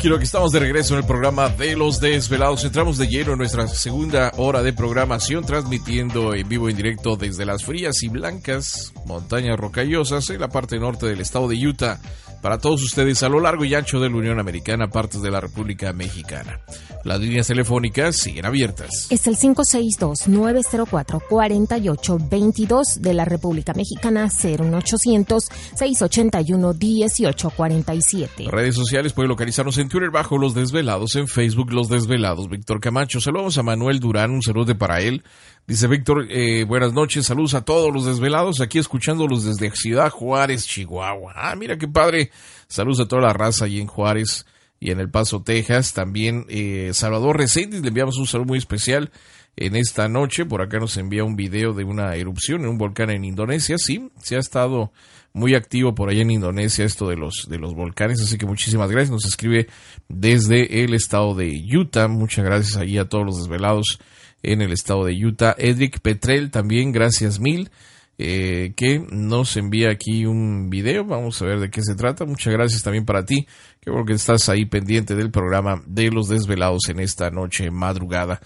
Quiero que estamos de regreso en el programa de los desvelados. Entramos de lleno en nuestra segunda hora de programación, transmitiendo en vivo en directo desde las frías y blancas montañas rocallosas en la parte norte del estado de Utah para todos ustedes a lo largo y ancho de la Unión Americana, partes de la República Mexicana. Las líneas telefónicas siguen abiertas. Es el 562-904-4822 de la República Mexicana, 01800-681-1847. Redes sociales pueden localizarnos en Twitter bajo Los Desvelados, en Facebook Los Desvelados. Víctor Camacho, saludamos a Manuel Durán, un saludo para él. Dice Víctor, eh, buenas noches, saludos a todos los desvelados, aquí escuchándolos desde Ciudad Juárez, Chihuahua. Ah, mira qué padre. Saludos a toda la raza allí en Juárez y en El Paso, Texas. También eh, Salvador Reséndiz, le enviamos un saludo muy especial en esta noche. Por acá nos envía un video de una erupción en un volcán en Indonesia. Sí, se ha estado muy activo por allá en Indonesia esto de los, de los volcanes. Así que muchísimas gracias. Nos escribe desde el estado de Utah. Muchas gracias allí a todos los desvelados en el estado de Utah. Edric Petrel también, gracias mil, eh, que nos envía aquí un video. Vamos a ver de qué se trata. Muchas gracias también para ti, que bueno que estás ahí pendiente del programa de los desvelados en esta noche madrugada.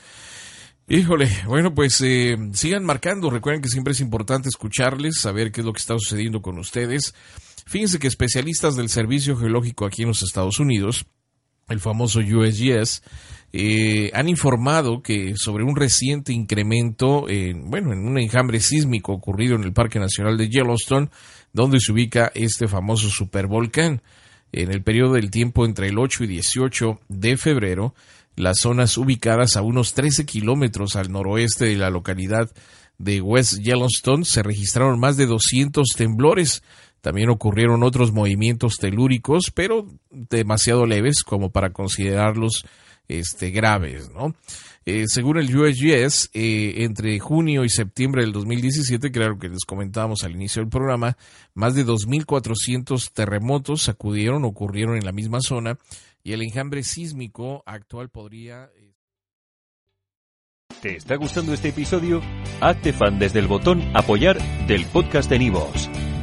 Híjole, bueno, pues eh, sigan marcando. Recuerden que siempre es importante escucharles, saber qué es lo que está sucediendo con ustedes. Fíjense que especialistas del Servicio Geológico aquí en los Estados Unidos, el famoso USGS, eh, han informado que sobre un reciente incremento, en, bueno, en un enjambre sísmico ocurrido en el Parque Nacional de Yellowstone, donde se ubica este famoso supervolcán. En el periodo del tiempo entre el 8 y 18 de febrero, las zonas ubicadas a unos 13 kilómetros al noroeste de la localidad de West Yellowstone se registraron más de 200 temblores. También ocurrieron otros movimientos telúricos, pero demasiado leves como para considerarlos este, graves, ¿no? Eh, según el USGS, eh, entre junio y septiembre del 2017, claro que les comentábamos al inicio del programa, más de 2.400 terremotos sacudieron, ocurrieron en la misma zona y el enjambre sísmico actual podría... ¿Te está gustando este episodio? Hazte fan desde el botón apoyar del podcast de Nivos.